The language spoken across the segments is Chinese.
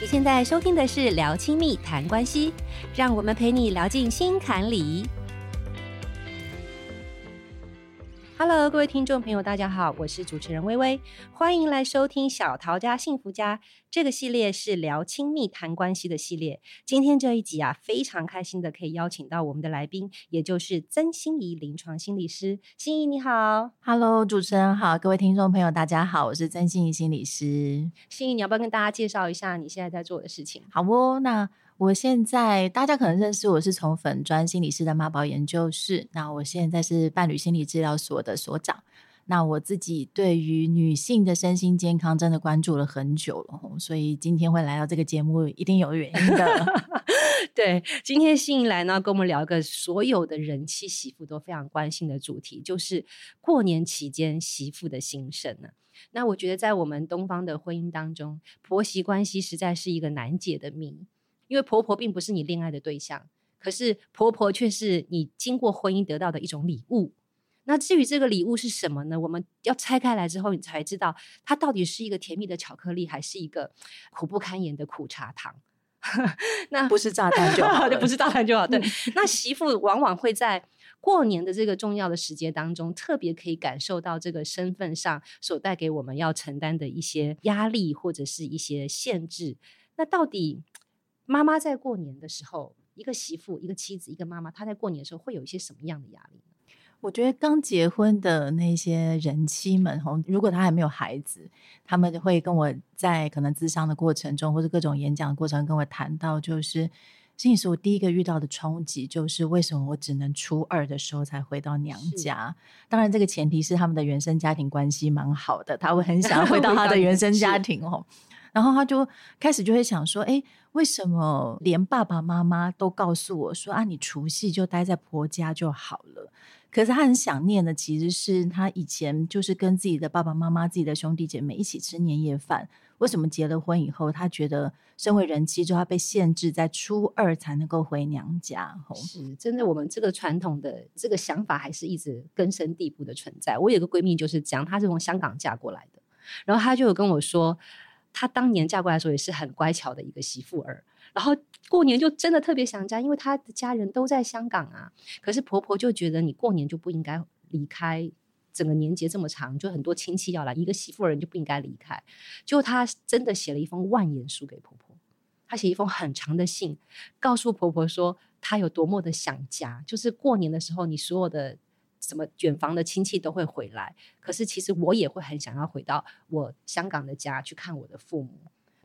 你现在收听的是《聊亲密谈关系》，让我们陪你聊进心坎里。Hello，各位听众朋友，大家好，我是主持人薇薇，欢迎来收听小桃家幸福家。这个系列是聊亲密谈关系的系列。今天这一集啊，非常开心的可以邀请到我们的来宾，也就是曾心怡临床心理师。心怡你好，Hello，主持人好，各位听众朋友大家好，我是曾心怡心理师。心怡，你要不要跟大家介绍一下你现在在做的事情？好哦，那。我现在大家可能认识我是从粉专心理师的妈宝研究室。那我现在是伴侣心理治疗所的所长。那我自己对于女性的身心健康真的关注了很久了，所以今天会来到这个节目一定有原因的。对，今天心怡来呢，跟我们聊一个所有的人妻媳妇都非常关心的主题，就是过年期间媳妇的心声呢。那我觉得在我们东方的婚姻当中，婆媳关系实在是一个难解的谜。因为婆婆并不是你恋爱的对象，可是婆婆却是你经过婚姻得到的一种礼物。那至于这个礼物是什么呢？我们要拆开来之后，你才知道它到底是一个甜蜜的巧克力，还是一个苦不堪言的苦茶糖。那不是炸弹就好，不是炸弹就好。对，那媳妇往往会在过年的这个重要的时节当中，特别可以感受到这个身份上所带给我们要承担的一些压力或者是一些限制。那到底？妈妈在过年的时候，一个媳妇、一个妻子、一个妈妈，她在过年的时候会有一些什么样的压力呢？我觉得刚结婚的那些人妻们，如果他还没有孩子，他们会跟我在可能咨商的过程中，或者各种演讲的过程中跟我谈到，就是，心理师，我第一个遇到的冲击就是为什么我只能初二的时候才回到娘家？当然，这个前提是他们的原生家庭关系蛮好的，他会很想要回 到他的原生家庭哦。然后他就开始就会想说，哎，为什么连爸爸妈妈都告诉我说啊，你除夕就待在婆家就好了？可是他很想念的，其实是他以前就是跟自己的爸爸妈妈、自己的兄弟姐妹一起吃年夜饭。为什么结了婚以后，他觉得身为人妻就要，被限制在初二才能够回娘家？是真的，我们这个传统的这个想法还是一直根深蒂固的存在。我有个闺蜜就是这样，她是从香港嫁过来的，然后她就有跟我说。她当年嫁过来的时候也是很乖巧的一个媳妇儿，然后过年就真的特别想家，因为她的家人都在香港啊。可是婆婆就觉得你过年就不应该离开，整个年节这么长，就很多亲戚要来，一个媳妇人就不应该离开。就她真的写了一封万言书给婆婆，她写一封很长的信，告诉婆婆说她有多么的想家，就是过年的时候你所有的。什么远房的亲戚都会回来，可是其实我也会很想要回到我香港的家去看我的父母。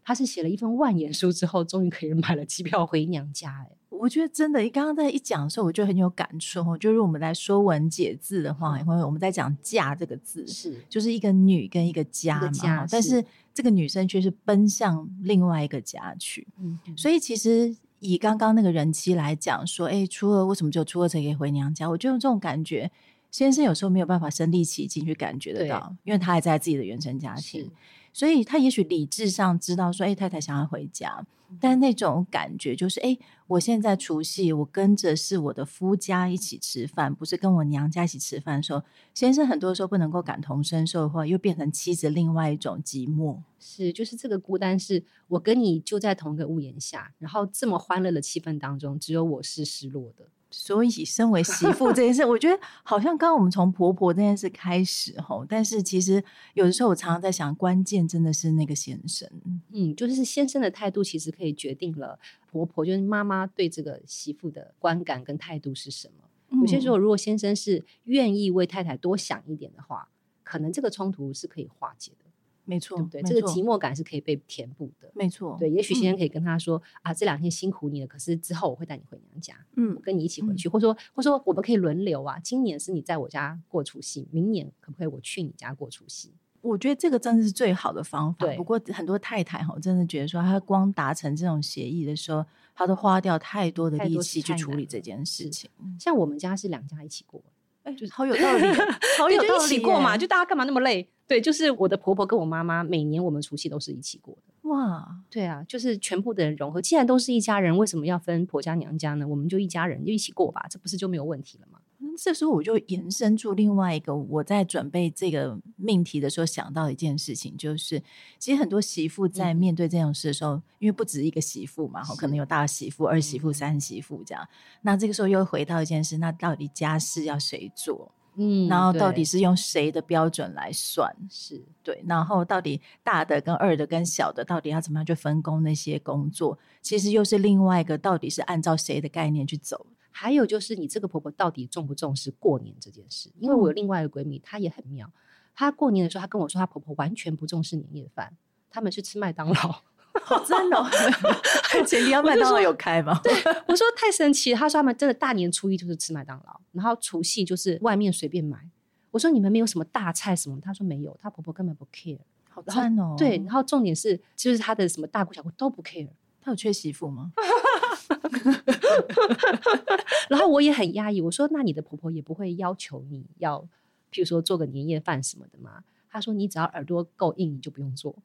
他是写了一封万言书之后，终于可以买了机票回娘家。哎，我觉得真的，刚刚在一讲的时候，我就很有感触。就是我们来说文解字的话，因为我们在讲“嫁”这个字，是就是一个女跟一个家嘛。家但是这个女生却是奔向另外一个家去。嗯，所以其实以刚刚那个人妻来讲，说，哎，初二为什么只有初二才可以回娘家？我就有这种感觉。先生有时候没有办法身临其境去感觉得到，因为他还在自己的原生家庭，所以他也许理智上知道说，哎，太太想要回家，但那种感觉就是，哎，我现在除夕我跟着是我的夫家一起吃饭，不是跟我娘家一起吃饭的时候，先生很多时候不能够感同身受的话，又变成妻子另外一种寂寞。是，就是这个孤单，是我跟你就在同一个屋檐下，然后这么欢乐的气氛当中，只有我是失落的。所以，身为媳妇这件事，我觉得好像刚刚我们从婆婆这件事开始吼，但是其实有的时候我常常在想，关键真的是那个先生，嗯，就是先生的态度其实可以决定了婆婆，就是妈妈对这个媳妇的观感跟态度是什么。嗯、有些时候，如果先生是愿意为太太多想一点的话，可能这个冲突是可以化解的。没错，对不，对，这个寂寞感是可以被填补的。没错，对，也许先生可以跟他说、嗯、啊，这两天辛苦你了，可是之后我会带你回娘家，嗯，我跟你一起回去，嗯、或者说，或者说我们可以轮流啊，今年是你在我家过除夕，明年可不可以我去你家过除夕？我觉得这个真的是最好的方法。不过很多太太哈，真的觉得说，她光达成这种协议的时候，她都花掉太多的力气去处理这件事情。像我们家是两家一起过。哎，就是好有道理，好有道理，就一起过嘛，就大家干嘛那么累？对，就是我的婆婆跟我妈妈，每年我们除夕都是一起过的。哇，对啊，就是全部的人融合。既然都是一家人，为什么要分婆家娘家呢？我们就一家人就一起过吧，这不是就没有问题了吗？这时候我就延伸出另外一个我在准备这个命题的时候想到的一件事情，就是其实很多媳妇在面对这种事的时候，嗯、因为不止一个媳妇嘛，可能有大媳妇、二媳妇、三媳妇这样。那这个时候又回到一件事，那到底家事要谁做？嗯，然后到底是用谁的标准来算？是对，然后到底大的跟二的跟小的，到底要怎么样去分工那些工作？其实又是另外一个，到底是按照谁的概念去走？还有就是你这个婆婆到底重不重视过年这件事？因为我有另外一个闺蜜，她也很妙。她过年的时候，她跟我说，她婆婆完全不重视年夜饭，他们是吃麦当劳。真的？前提要麦当劳有开吗？对，我说太神奇。她说他们真的大年初一就是吃麦当劳，然后除夕就是外面随便买。我说你们没有什么大菜什么？她说没有，她婆婆根本不 care。好赞哦。对，然后重点是就是她的什么大姑小姑都不 care。她有缺媳妇吗？然后我也很压抑，我说：“那你的婆婆也不会要求你要，譬如说做个年夜饭什么的吗？”他说：“你只要耳朵够硬，你就不用做。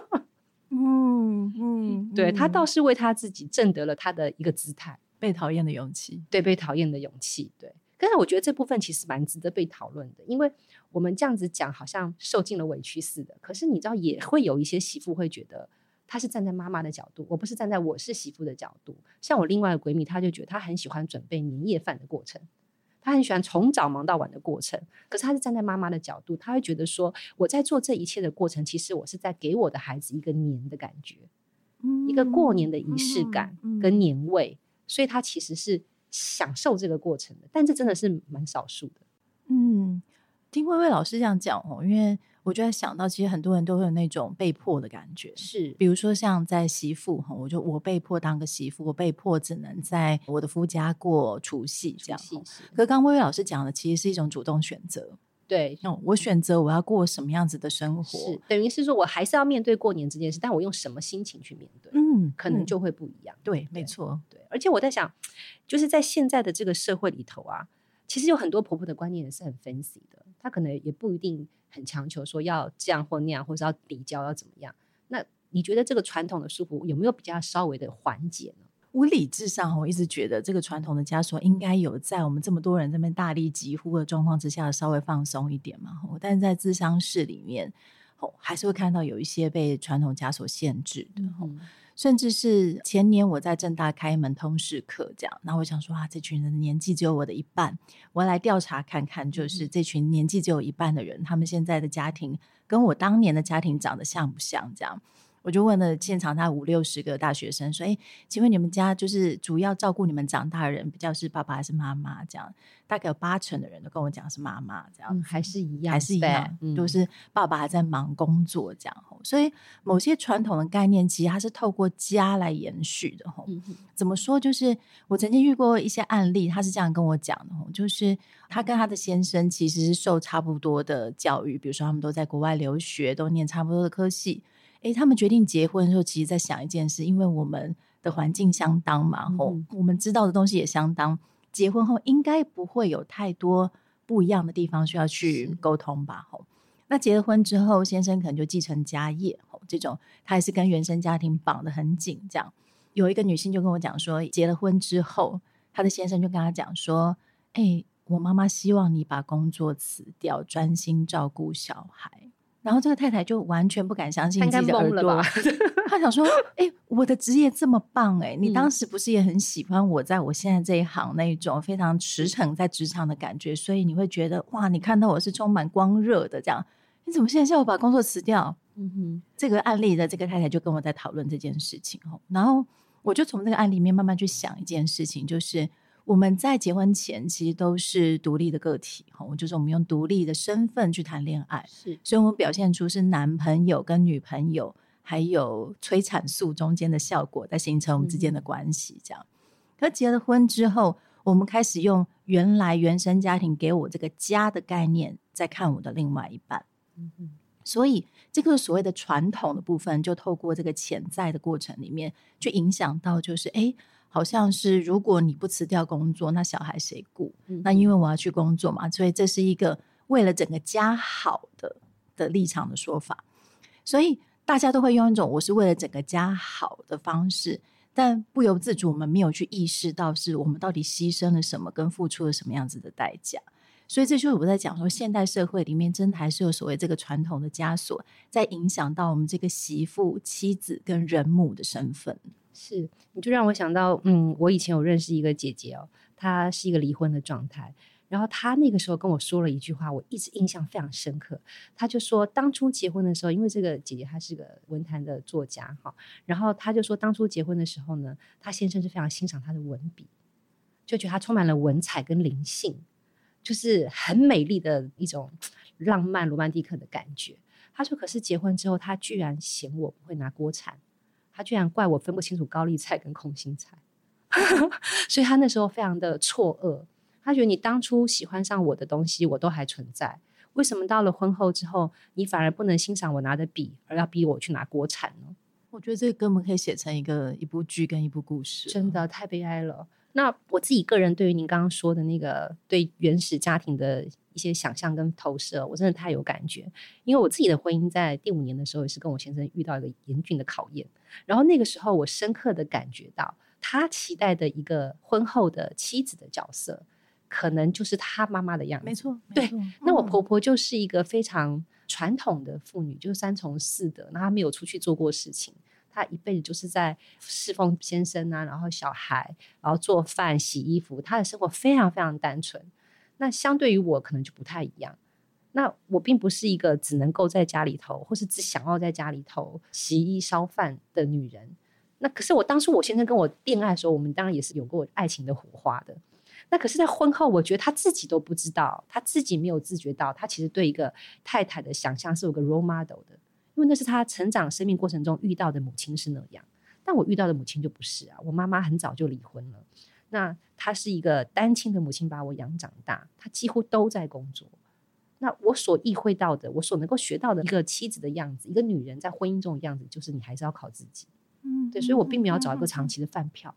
嗯”嗯嗯，对，他倒是为他自己挣得了他的一个姿态，被讨厌的勇气。对，被讨厌的勇气。对，但是我觉得这部分其实蛮值得被讨论的，因为我们这样子讲，好像受尽了委屈似的。可是你知道，也会有一些媳妇会觉得。她是站在妈妈的角度，我不是站在我是媳妇的角度。像我另外一个闺蜜，她就觉得她很喜欢准备年夜饭的过程，她很喜欢从早忙到晚的过程。可是她是站在妈妈的角度，她会觉得说，我在做这一切的过程，其实我是在给我的孩子一个年的感觉，嗯、一个过年的仪式感跟年味，嗯嗯、所以她其实是享受这个过程的。但这真的是蛮少数的。嗯，听薇薇老师这样讲哦，因为。我就在想到，其实很多人都会有那种被迫的感觉，是，比如说像在媳妇哈，我就我被迫当个媳妇，我被迫只能在我的夫家过除夕这样。可是刚刚薇薇老师讲的，其实是一种主动选择，对，嗯，我选择我要过什么样子的生活，是等于是说我还是要面对过年这件事，但我用什么心情去面对，嗯，可能就会不一样。嗯、对，没错，对，而且我在想，就是在现在的这个社会里头啊，其实有很多婆婆的观念也是很 fancy 的，她可能也不一定。很强求说要这样或那样，或是要比较要怎么样？那你觉得这个传统的束缚有没有比较稍微的缓解呢？我理智上，我一直觉得这个传统的枷锁应该有在我们这么多人这边大力疾呼的状况之下稍微放松一点嘛。但是在智商室里面，还是会看到有一些被传统枷锁限制的。嗯甚至是前年我在正大开一门通识课，这样，那我想说啊，这群人的年纪只有我的一半，我要来调查看看，就是这群年纪只有一半的人，他们现在的家庭跟我当年的家庭长得像不像？这样。我就问了现场他五六十个大学生说：“哎，请问你们家就是主要照顾你们长大的人，比较是爸爸还是妈妈？”这样，大概有八成的人都跟我讲是妈妈，这样、嗯、还是一样，还是一样，嗯、都是爸爸还在忙工作这样。所以某些传统的概念，其实它是透过家来延续的。嗯、怎么说？就是我曾经遇过一些案例，他是这样跟我讲的：就是他跟他的先生其实是受差不多的教育，比如说他们都在国外留学，都念差不多的科系。诶，他们决定结婚的时候，其实在想一件事，因为我们的环境相当嘛，吼、嗯，我们知道的东西也相当，结婚后应该不会有太多不一样的地方需要去沟通吧，吼。那结了婚之后，先生可能就继承家业，吼，这种他还是跟原生家庭绑得很紧。这样，有一个女性就跟我讲说，结了婚之后，她的先生就跟她讲说，诶，我妈妈希望你把工作辞掉，专心照顾小孩。然后这个太太就完全不敢相信自己的耳朵，她想说：“哎、欸，我的职业这么棒、欸，哎，你当时不是也很喜欢我在我现在这一行那一种非常驰骋在职场的感觉？所以你会觉得哇，你看到我是充满光热的这样，你怎么现在叫我把工作辞掉？”嗯哼，这个案例的这个太太就跟我在讨论这件事情，然后我就从这个案例里面慢慢去想一件事情，就是。我们在结婚前其实都是独立的个体，哈，就是我们用独立的身份去谈恋爱，是，所以我们表现出是男朋友跟女朋友，还有催产素中间的效果，在形成我们之间的关系，这样。嗯、可结了婚之后，我们开始用原来原生家庭给我这个家的概念，在看我的另外一半，嗯嗯，所以这个所谓的传统的部分，就透过这个潜在的过程里面，去影响到，就是哎。诶好像是，如果你不辞掉工作，那小孩谁顾？嗯、那因为我要去工作嘛，所以这是一个为了整个家好的的立场的说法。所以大家都会用一种“我是为了整个家好的”方式，但不由自主，我们没有去意识到是我们到底牺牲了什么，跟付出了什么样子的代价。所以这就是我在讲说，现代社会里面真的还是有所谓这个传统的枷锁，在影响到我们这个媳妇、妻子跟人母的身份。是，你就让我想到，嗯，我以前有认识一个姐姐哦，她是一个离婚的状态，然后她那个时候跟我说了一句话，我一直印象非常深刻。她就说，当初结婚的时候，因为这个姐姐她是个文坛的作家哈，然后她就说，当初结婚的时候呢，她先生是非常欣赏她的文笔，就觉得她充满了文采跟灵性。就是很美丽的一种浪漫罗曼蒂克的感觉。他说：“可是结婚之后，他居然嫌我不会拿锅铲，他居然怪我分不清楚高丽菜跟空心菜，所以他那时候非常的错愕。他觉得你当初喜欢上我的东西，我都还存在，为什么到了婚后之后，你反而不能欣赏我拿的笔，而要逼我去拿锅铲呢？”我觉得这个根本可以写成一个一部剧跟一部故事，真的太悲哀了。那我自己个人对于您刚刚说的那个对原始家庭的一些想象跟投射，我真的太有感觉。因为我自己的婚姻在第五年的时候，也是跟我先生遇到一个严峻的考验。然后那个时候，我深刻的感觉到，他期待的一个婚后的妻子的角色，可能就是他妈妈的样子。没错，对。那我婆婆就是一个非常传统的妇女，就是三从四德，那她没有出去做过事情。他一辈子就是在侍奉先生啊，然后小孩，然后做饭、洗衣服。他的生活非常非常单纯。那相对于我，可能就不太一样。那我并不是一个只能够在家里头，或是只想要在家里头洗衣烧饭的女人。那可是我当初我先生跟我恋爱的时候，我们当然也是有过爱情的火花的。那可是，在婚后，我觉得他自己都不知道，他自己没有自觉到，他其实对一个太太的想象是有个 role model 的。因为那是他成长生命过程中遇到的母亲是那样，但我遇到的母亲就不是啊。我妈妈很早就离婚了，那她是一个单亲的母亲，把我养长大，她几乎都在工作。那我所意会到的，我所能够学到的一个妻子的样子，一个女人在婚姻中的样子，就是你还是要靠自己。嗯，对，所以我并没有找一个长期的饭票。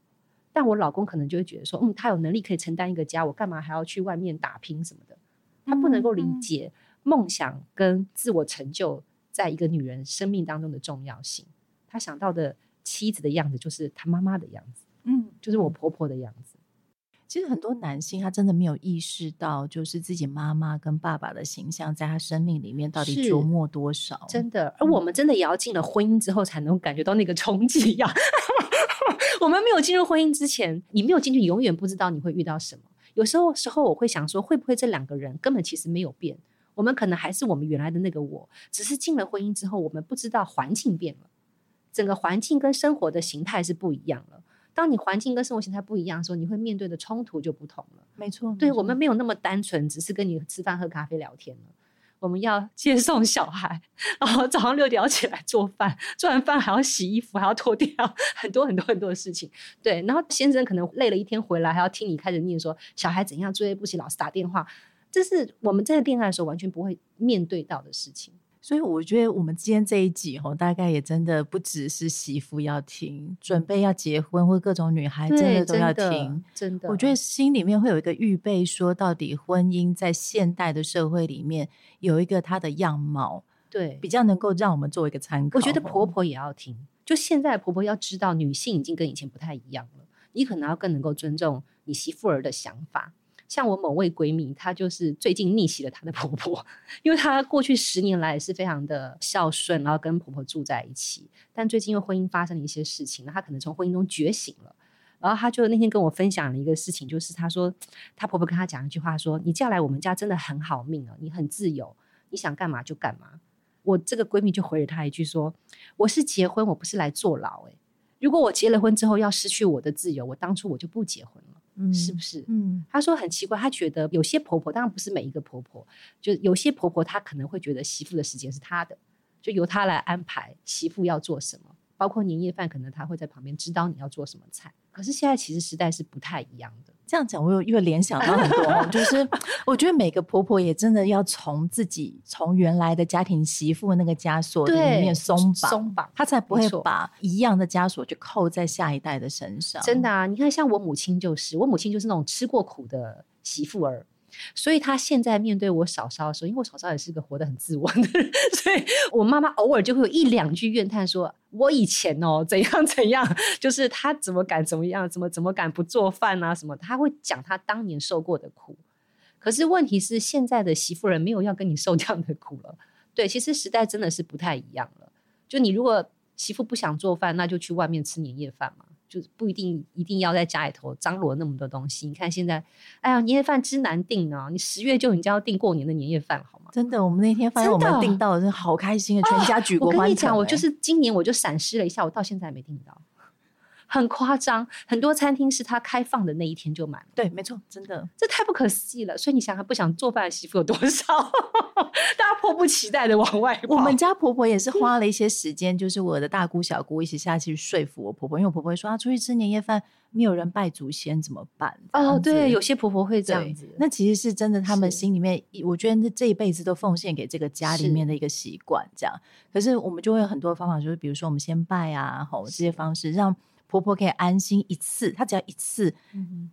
但我老公可能就会觉得说，嗯，他有能力可以承担一个家，我干嘛还要去外面打拼什么的？他不能够理解梦想跟自我成就。在一个女人生命当中的重要性，他想到的妻子的样子就是他妈妈的样子，嗯，就是我婆婆的样子。其实很多男性他真的没有意识到，就是自己妈妈跟爸爸的形象在他生命里面到底琢磨多少，真的。而我们真的也要进了婚姻之后，才能感觉到那个冲击呀。我们没有进入婚姻之前，你没有进去，永远不知道你会遇到什么。有时候时候，我会想说，会不会这两个人根本其实没有变？我们可能还是我们原来的那个我，只是进了婚姻之后，我们不知道环境变了，整个环境跟生活的形态是不一样了。当你环境跟生活形态不一样的时候，你会面对的冲突就不同了。没错，对，我们没有那么单纯，只是跟你吃饭、喝咖啡、聊天了。我们要接送小孩，然后早上六点要起来做饭，做完饭还要洗衣服，还要脱掉，很多很多很多的事情。对，然后先生可能累了一天回来，还要听你开始念说小孩怎样作业不写，老师打电话。这是我们在恋爱的时候完全不会面对到的事情，所以我觉得我们今天这一集哦，大概也真的不只是媳妇要听，准备要结婚或各种女孩真的都要听，真的。我觉得心里面会有一个预备，说到底婚姻在现代的社会里面有一个它的样貌，对，比较能够让我们做一个参考。我觉得婆婆也要听，就现在婆婆要知道，女性已经跟以前不太一样了，你可能要更能够尊重你媳妇儿的想法。像我某位闺蜜，她就是最近逆袭了她的婆婆，因为她过去十年来也是非常的孝顺，然后跟婆婆住在一起。但最近因为婚姻发生了一些事情，她可能从婚姻中觉醒了。然后她就那天跟我分享了一个事情，就是她说她婆婆跟她讲一句话说：“你嫁来我们家真的很好命啊，你很自由，你想干嘛就干嘛。”我这个闺蜜就回了她一句说：“我是结婚，我不是来坐牢。诶，如果我结了婚之后要失去我的自由，我当初我就不结婚了。”是不是？嗯，她说很奇怪，她觉得有些婆婆，当然不是每一个婆婆，就有些婆婆她可能会觉得媳妇的时间是她的，就由她来安排媳妇要做什么，包括年夜饭，可能她会在旁边指导你要做什么菜。可是现在其实时代是不太一样的。这样讲，我又又联想到很多，就是我觉得每个婆婆也真的要从自己从原来的家庭媳妇那个枷锁里面松绑，松绑，她才不会把一样的枷锁就扣在下一代的身上。真的啊，你看，像我母亲就是，我母亲就是那种吃过苦的媳妇儿，所以他现在面对我嫂嫂的时候，因为我嫂嫂也是个活得很自我的人，所以我妈妈偶尔就会有一两句怨叹，说我以前哦怎样怎样，就是他怎么敢怎么样，怎么怎么敢不做饭啊什么，他会讲他当年受过的苦。可是问题是，现在的媳妇人没有要跟你受这样的苦了。对，其实时代真的是不太一样了。就你如果媳妇不想做饭，那就去外面吃年夜饭嘛。就不一定一定要在家里头张罗那么多东西。你看现在，哎呀，年夜饭之难定啊。你十月就已经要订过年的年夜饭，好吗？真的，我们那天发现我们订到了，真的好开心啊！全家举国欢腾。我跟你讲，我就是今年我就闪失了一下，我到现在还没订到。很夸张，很多餐厅是他开放的那一天就满了。对，没错，真的，这太不可思议了。所以你想想，不想做饭的媳妇有多少？大家迫不及待的往外跑。我们家婆婆也是花了一些时间，就是我的大姑、小姑一起下去说服我婆婆，因为我婆婆会说啊，出去吃年夜饭没有人拜祖先怎么办？哦，对，有些婆婆会这样子。那其实是真的，他们心里面，我觉得这一辈子都奉献给这个家里面的一个习惯，这样。可是我们就会有很多方法，就是比如说我们先拜啊，吼这些方式让。婆婆可以安心一次，她只要一次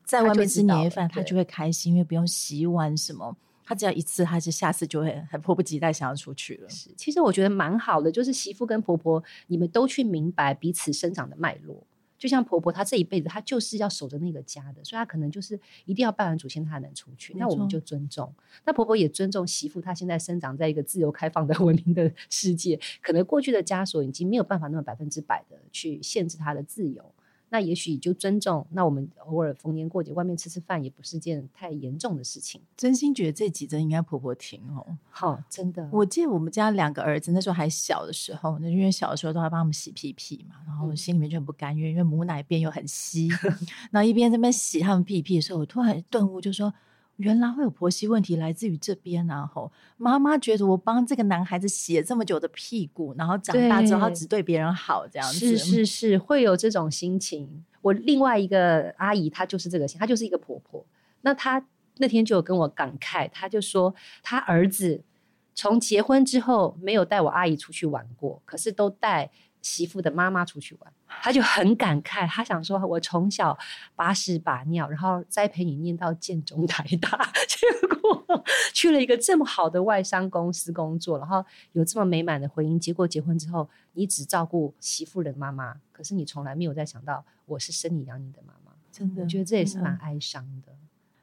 在外面吃年夜饭，她就会开心，因为不用洗碗什么。她只要一次，她就下次就会很迫不及待想要出去了。是，其实我觉得蛮好的，就是媳妇跟婆婆，你们都去明白彼此生长的脉络。就像婆婆，她这一辈子她就是要守着那个家的，所以她可能就是一定要拜完祖先，她才能出去。那我们就尊重。那婆婆也尊重媳妇，她现在生长在一个自由开放的 文明的世界，可能过去的枷锁已经没有办法那么百分之百的去限制她的自由。那也许就尊重。那我们偶尔逢年过节外面吃吃饭，也不是件太严重的事情。真心觉得这几针应该婆婆停哦。好，真的。我记得我们家两个儿子那时候还小的时候，那因为小的时候都要帮他们洗屁屁嘛，然后心里面就很不甘愿，因为母奶便又很稀。然后一边在那边洗他们屁屁的时候，我突然顿悟，就说。原来会有婆媳问题来自于这边，然后妈妈觉得我帮这个男孩子洗了这么久的屁股，然后长大之后他只对别人好，这样子是是是会有这种心情。我另外一个阿姨她就是这个心，她就是一个婆婆。那她那天就有跟我感慨，她就说她儿子从结婚之后没有带我阿姨出去玩过，可是都带。媳妇的妈妈出去玩，他就很感慨。他想说：“我从小把屎把尿，然后栽培你念到建中台大，结果去了一个这么好的外商公司工作，然后有这么美满的婚姻。结果结婚之后，你只照顾媳妇的妈妈，可是你从来没有再想到我是生你养你的妈妈。真的，我觉得这也是蛮哀伤的。”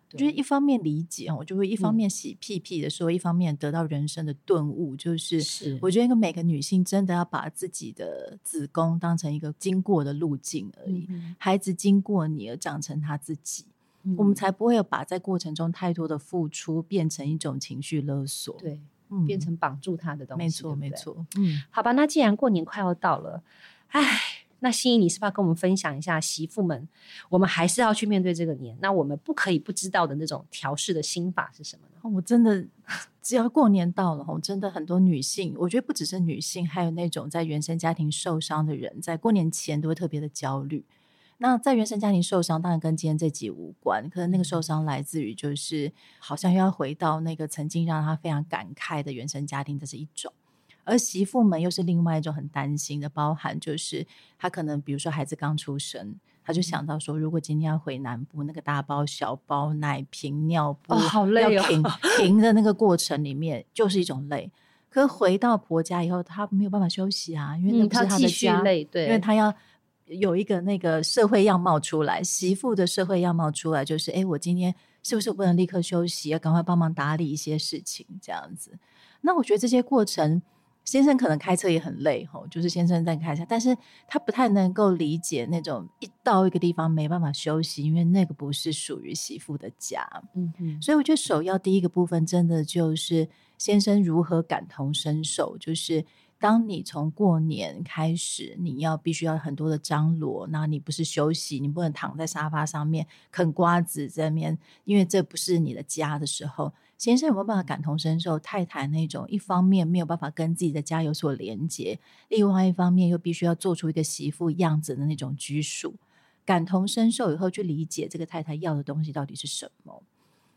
就是一方面理解，我就会一方面洗屁屁的时候，嗯、一方面得到人生的顿悟。就是，我觉得每个女性真的要把自己的子宫当成一个经过的路径而已。嗯、孩子经过你而长成他自己，嗯、我们才不会有把在过程中太多的付出变成一种情绪勒索，对，嗯、变成绑住他的东西。没错，没错。嗯，好吧，那既然过年快要到了，唉。那心仪，你是不是要跟我们分享一下媳妇们，我们还是要去面对这个年？那我们不可以不知道的那种调试的心法是什么呢？我真的只要过年到了，我真的很多女性，我觉得不只是女性，还有那种在原生家庭受伤的人，在过年前都会特别的焦虑。那在原生家庭受伤，当然跟今天这集无关，可能那个受伤来自于就是好像又要回到那个曾经让她非常感慨的原生家庭，这是一种。而媳妇们又是另外一种很担心的，包含就是她可能比如说孩子刚出生，她就想到说，如果今天要回南部，那个大包小包奶瓶尿布，哦，好累哦，停 停的那个过程里面就是一种累。可是回到婆家以后，她没有办法休息啊，因为那不是她的家，累，对，因为她要有一个那个社会样貌出来，媳妇的社会样貌出来，就是哎，我今天是不是不能立刻休息，要赶快帮忙打理一些事情这样子？那我觉得这些过程。先生可能开车也很累吼，就是先生在开车，但是他不太能够理解那种一到一个地方没办法休息，因为那个不是属于媳妇的家。嗯嗯，所以我觉得首要第一个部分，真的就是先生如何感同身受，就是当你从过年开始，你要必须要很多的张罗，那你不是休息，你不能躺在沙发上面啃瓜子在面，因为这不是你的家的时候。先生有没有办法感同身受太太那种一方面没有办法跟自己的家有所连接，另外一方面又必须要做出一个媳妇样子的那种拘束？感同身受以后去理解这个太太要的东西到底是什么？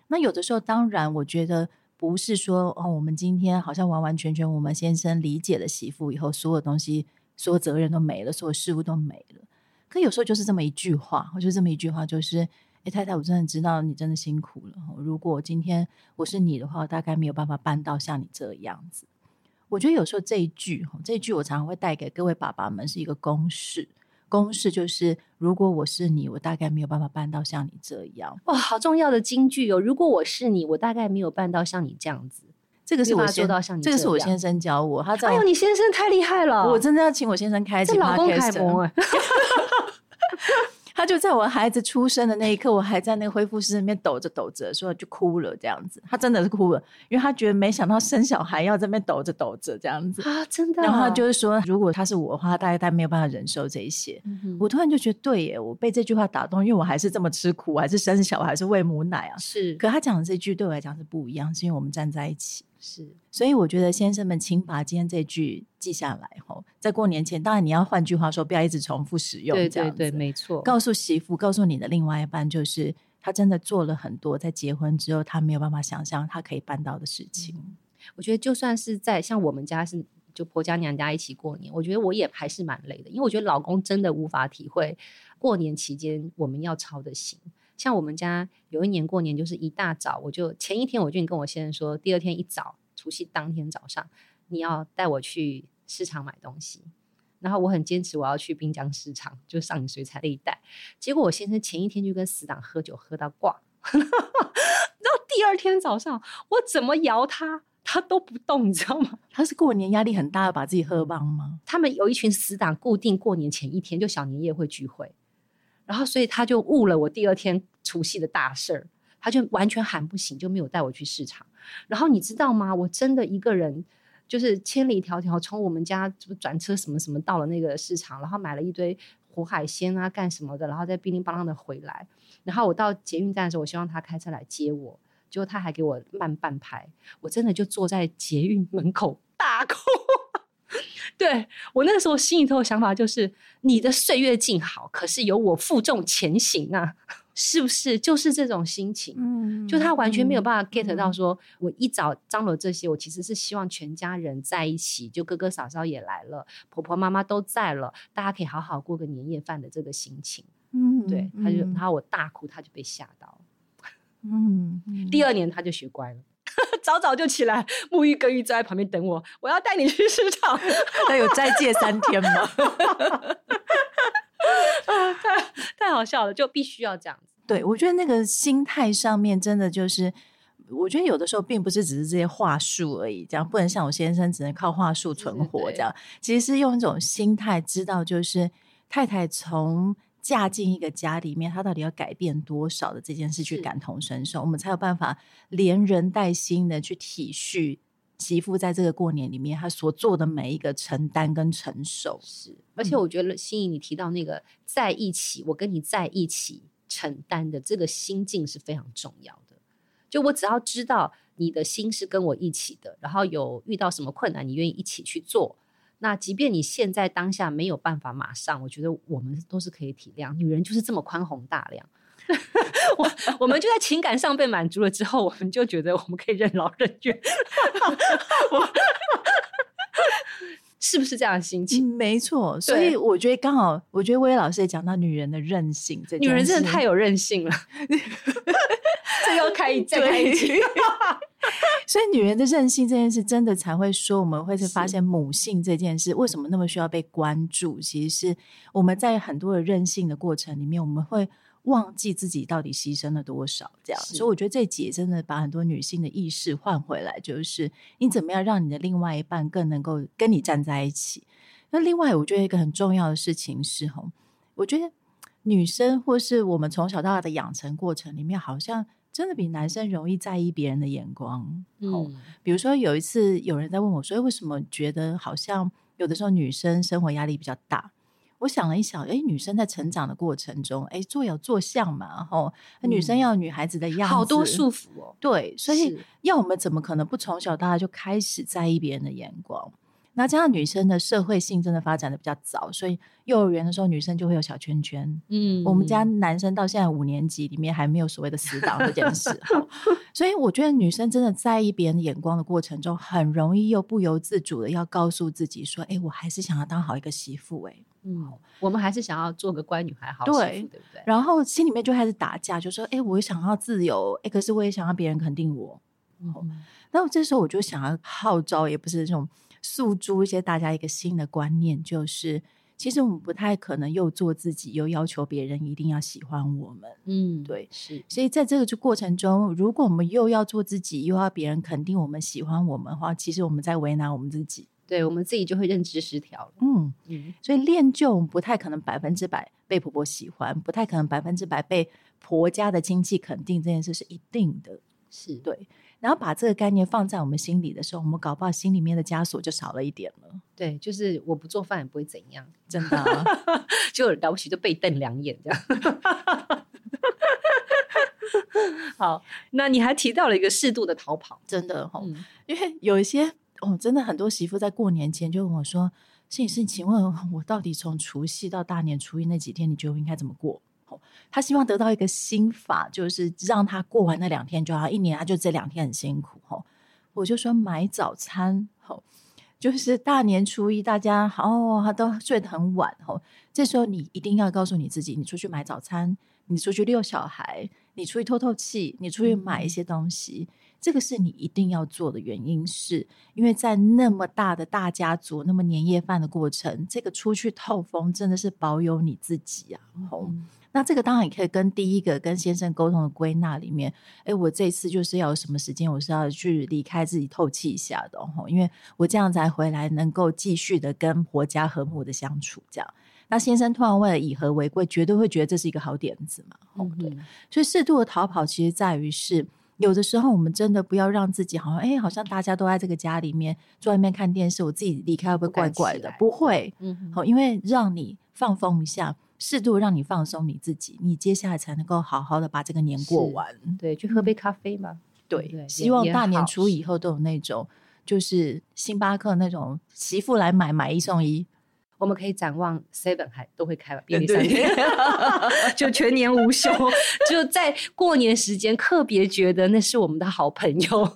那有的时候，当然我觉得不是说哦，我们今天好像完完全全我们先生理解了媳妇以后，所有东西、所有责任都没了，所有事物都没了。可有时候就是这么一句话，我就这么一句话，就是。哎，太太，我真的知道你真的辛苦了。如果今天我是你的话，我大概没有办法办到像你这样子。我觉得有时候这一句，这一句我常常会带给各位爸爸们是一个公式。公式就是，如果我是你，我大概没有办法办到像你这样。哇，好重要的金句哦！如果我是你，我大概没有办到像你这样子。这个是我做到像你这，这个是我先生教我。他在，哎呦，你先生太厉害了！我真的要请我先生开启这老公楷模哎。他就在我孩子出生的那一刻，我还在那个恢复室里面抖着抖着，说就哭了这样子。他真的是哭了，因为他觉得没想到生小孩要在那边抖着抖着这样子啊，真的。然后他就是说，如果他是我的话，他大概他没有办法忍受这一些。嗯、我突然就觉得，对耶，我被这句话打动，因为我还是这么吃苦，还是生小孩，还是喂母奶啊。是，可他讲的这句对我来讲是不一样，是因为我们站在一起。是，所以我觉得先生们，请把今天这句记下来吼，在过年前，当然你要换句话说，不要一直重复使用。对对对，没错。告诉媳妇，告诉你的另外一半，就是他真的做了很多，在结婚之后，他没有办法想象他可以办到的事情。嗯，我觉得就算是在像我们家是就婆家娘家一起过年，我觉得我也还是蛮累的，因为我觉得老公真的无法体会过年期间我们要操的心。像我们家有一年过年，就是一大早我就前一天我就跟我先生说，第二天一早除夕当天早上你要带我去市场买东西，然后我很坚持我要去滨江市场，就上引水产那一带。结果我先生前一天就跟死党喝酒喝到挂，然后第二天早上我怎么摇他，他都不动，你知道吗？他是过年压力很大，把自己喝茫吗？他们有一群死党，固定过年前一天就小年夜会聚会。然后，所以他就误了我第二天除夕的大事儿，他就完全喊不醒，就没有带我去市场。然后你知道吗？我真的一个人，就是千里迢迢从我们家转车什么什么到了那个市场，然后买了一堆活海鲜啊，干什么的，然后再乒铃乓啷的回来。然后我到捷运站的时候，我希望他开车来接我，结果他还给我慢半拍，我真的就坐在捷运门口大哭。对，我那个时候心里头的想法就是，你的岁月静好，可是有我负重前行啊，是不是？就是这种心情，嗯，就他完全没有办法 get 到说，说、嗯、我一早张罗这些，我其实是希望全家人在一起，就哥哥嫂嫂也来了，婆婆妈妈都在了，大家可以好好过个年夜饭的这个心情，嗯，对，他就，然后我大哭，他就被吓到，嗯，第二年他就学乖了。早早就起来，沐浴更衣，坐在旁边等我。我要带你去市场。那有斋戒三天吗？太太好笑了，就必须要这样子。对，我觉得那个心态上面真的就是，我觉得有的时候并不是只是这些话术而已，这样不能像我先生只能靠话术存活这样。其实是用一种心态，知道就是太太从。嫁进一个家里面，他到底要改变多少的这件事去感同身受，我们才有办法连人带心的去体恤媳妇在这个过年里面她所做的每一个承担跟承受。是，而且我觉得心怡你提到那个在一起，我跟你在一起承担的这个心境是非常重要的。就我只要知道你的心是跟我一起的，然后有遇到什么困难，你愿意一起去做。那即便你现在当下没有办法马上，我觉得我们都是可以体谅。女人就是这么宽宏大量，我我们就在情感上被满足了之后，我们就觉得我们可以任劳任怨，是不是这样的心情？嗯、没错，所以我觉得刚好，我觉得薇老师也讲到女人的韧性，这女人真的太有韧性了。这又开一再开一集。所以女人的任性这件事，真的才会说我们会是发现母性这件事为什么那么需要被关注。其实是我们在很多的任性的过程里面，我们会忘记自己到底牺牲了多少。这样，所以我觉得这集真的把很多女性的意识换回来，就是你怎么样让你的另外一半更能够跟你站在一起。那另外，我觉得一个很重要的事情是，吼，我觉得女生或是我们从小到大的养成过程里面，好像。真的比男生容易在意别人的眼光。嗯，比如说有一次有人在问我说：“为什么觉得好像有的时候女生生活压力比较大？”我想了一想，哎，女生在成长的过程中，哎，做有做相嘛，吼，女生要女孩子的样子，好多束缚哦。对，所以要我们怎么可能不从小到大就开始在意别人的眼光？那加上女生的社会性真的发展的比较早，所以幼儿园的时候女生就会有小圈圈。嗯，我们家男生到现在五年级里面还没有所谓的死党这件事。所以我觉得女生真的在意别人的眼光的过程中，很容易又不由自主的要告诉自己说：“哎，我还是想要当好一个媳妇。”哎，嗯，我们还是想要做个乖女孩，好对，对不对？然后心里面就开始打架，就说：“哎，我想要自由，哎，可是我也想要别人肯定我。嗯”然后这时候我就想要号召，也不是这种诉诸一些大家一个新的观念，就是。其实我们不太可能又做自己，又要求别人一定要喜欢我们。嗯，对，是。所以在这个过程中，如果我们又要做自己，又要别人肯定我们、喜欢我们的话，其实我们在为难我们自己。对，我们自己就会认知失调了。嗯嗯。所以练就我们不太可能百分之百被婆婆喜欢，不太可能百分之百被婆家的亲戚肯定，这件事是一定的。是对。然后把这个概念放在我们心里的时候，我们搞不好心里面的枷锁就少了一点了。对，就是我不做饭也不会怎样，真的、啊，就了不起就被瞪两眼这样。好，那你还提到了一个适度的逃跑，真的哈、哦嗯，因为有一些哦，真的很多媳妇在过年前就问我说：“摄影师，请问我到底从除夕到大年初一那几天，你觉得我应该怎么过？”他希望得到一个心法，就是让他过完那两天就好，一年他就这两天很辛苦吼。我就说买早餐吼，就是大年初一大家哦，他都睡得很晚吼。这时候你一定要告诉你自己，你出去买早餐，你出去遛小孩，你出去透透气，你出去买一些东西，嗯、这个是你一定要做的原因是，是因为在那么大的大家族，那么年夜饭的过程，这个出去透风真的是保有你自己啊。嗯那这个当然也可以跟第一个跟先生沟通的归纳里面，哎，我这次就是要有什么时间，我是要去离开自己透气一下的哦，因为我这样才回来能够继续的跟婆家和睦的相处。这样，那先生突然为了以和为贵，绝对会觉得这是一个好点子嘛。哦，对，所以适度的逃跑，其实在于是有的时候我们真的不要让自己好像哎，好像大家都在这个家里面坐外面看电视，我自己离开会不会怪怪的？不，不会，嗯，好，因为让你放风一下。适度让你放松你自己，你接下来才能够好好的把这个年过完。对，去喝杯咖啡嘛。对，对，希望大年初以后都有那种，就是星巴克那种媳妇来买买一送一。我们可以展望 Seven 还都会开吧，便利商店就全年无休，就在过年时间特别觉得那是我们的好朋友，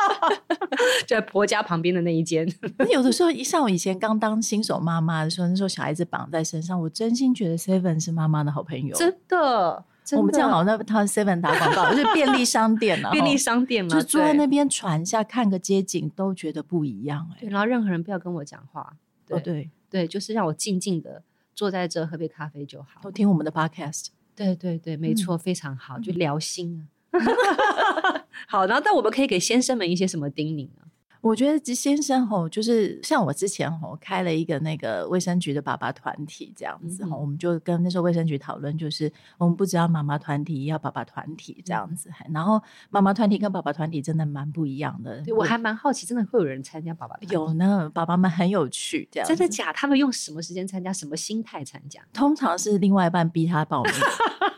就在婆家旁边的那一间。有的时候，像我以前刚当新手妈妈的时候，那时候小孩子绑在身上，我真心觉得 Seven 是妈妈的好朋友，真的。我们这样好，那他 Seven 打广告，就是便利商店啊，便利商店嘛，就坐在那边喘一下，看个街景，都觉得不一样哎、欸。然后任何人不要跟我讲话，对、哦、对。对，就是让我静静的坐在这喝杯咖啡就好。都听我们的 podcast。对对对，没错，嗯、非常好，就聊心啊。好，然后但我们可以给先生们一些什么叮咛呢？我觉得先生吼，就是像我之前吼开了一个那个卫生局的爸爸团体这样子吼、嗯，我们就跟那时候卫生局讨论，就是我们不只要妈妈团体，要爸爸团体这样子。嗯、然后妈妈团体跟爸爸团体真的蛮不一样的。对，我还蛮好奇，真的会有人参加爸爸？有呢，爸爸们很有趣，这样真的假？他们用什么时间参加？什么心态参加？通常是另外一半逼他报名。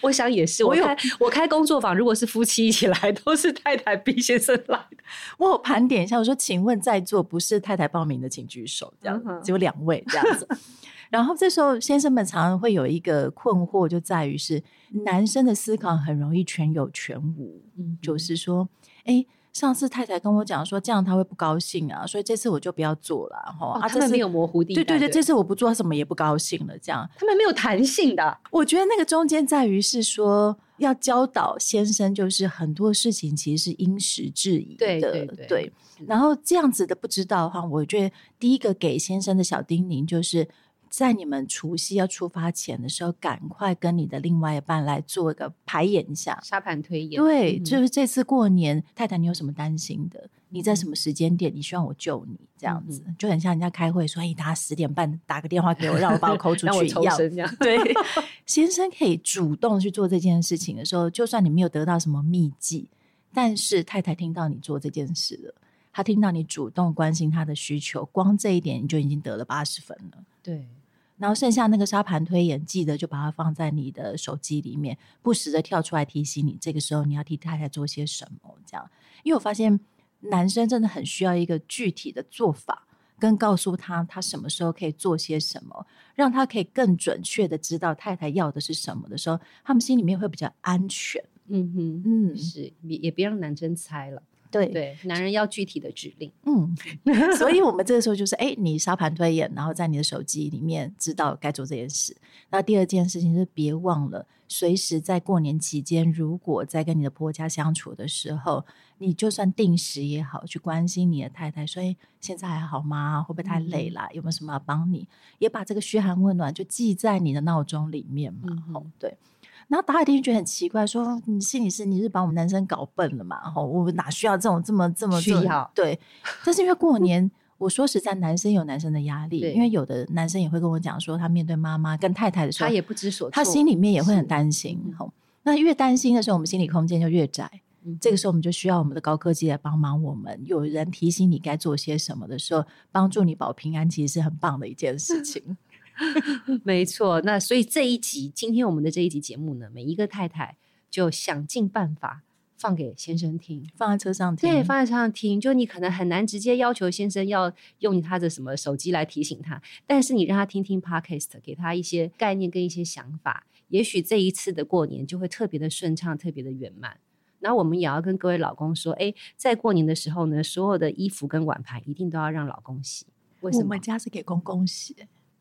我想也是，我开我开工作坊，如果是夫妻一起来，都是太太逼先生来的。我有盘点一下，我说，请问在座不是太太报名的，请举手。这样子，只有两位这样子。然后这时候先生们常常会有一个困惑，就在于是男生的思考很容易全有全无。嗯，就是说，哎。上次太太跟我讲说，这样他会不高兴啊，所以这次我就不要做了。哈、哦，啊，他们没有模糊地带。对对对，这次我不做，他什么也不高兴了。这样，他们没有弹性的。我觉得那个中间在于是说，要教导先生，就是很多事情其实是因时制宜的。对对对，对。然后这样子的不知道的话，我觉得第一个给先生的小叮咛就是。在你们除夕要出发前的时候，赶快跟你的另外一半来做一个排演一下沙盘推演。对、嗯，就是这次过年，太太你有什么担心的？你在什么时间点，你希望我救你？这样子、嗯、就很像人家开会说，哎，大家十点半打个电话给我，让我把我抠 出去一样。对，先生可以主动去做这件事情的时候，就算你没有得到什么秘籍，但是太太听到你做这件事了，她听到你主动关心她的需求，光这一点你就已经得了八十分了。对。然后剩下那个沙盘推演，记得就把它放在你的手机里面，不时的跳出来提醒你，这个时候你要替太太做些什么。这样，因为我发现男生真的很需要一个具体的做法，跟告诉他他什么时候可以做些什么，让他可以更准确的知道太太要的是什么的时候，他们心里面会比较安全。嗯哼，嗯，是也也别让男生猜了。对对，男人要具体的指令。嗯，所以我们这个时候就是，哎，你沙盘推演，然后在你的手机里面知道该做这件事。那第二件事情是，别忘了随时在过年期间，如果在跟你的婆家相处的时候，你就算定时也好，去关心你的太太，所以，现在还好吗？会不会太累了？有没有什么要帮你？也把这个嘘寒问暖就记在你的闹钟里面嘛。对。然后达尔一定觉得很奇怪，说：“你心理师，你是把我们男生搞笨了嘛？吼，我们哪需要这种这么这么需要？对，但是因为过 年，我说实在，男生有男生的压力，因为有的男生也会跟我讲说，他面对妈妈跟太太的时候，他也不知所措，他心里面也会很担心。吼，那越担心的时候，我们心理空间就越窄。嗯、这个时候，我们就需要我们的高科技来帮忙我们。有人提醒你该做些什么的时候，帮助你保平安，其实是很棒的一件事情。” 没错，那所以这一集，今天我们的这一集节目呢，每一个太太就想尽办法放给先生听，放在车上听，对，放在车上听。就你可能很难直接要求先生要用他的什么手机来提醒他，但是你让他听听 Podcast，给他一些概念跟一些想法，也许这一次的过年就会特别的顺畅，特别的圆满。然后我们也要跟各位老公说，哎，在过年的时候呢，所有的衣服跟碗盘一定都要让老公洗。为什么？我们家是给公公洗。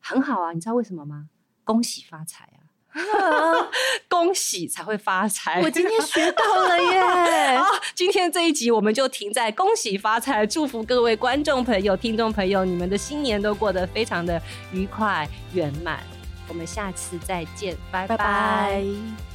很好啊，你知道为什么吗？恭喜发财啊！啊 恭喜才会发财。我今天学到了耶！好，今天这一集我们就停在恭喜发财，祝福各位观众朋友、听众朋友，你们的新年都过得非常的愉快圆满。我们下次再见，拜拜。拜拜。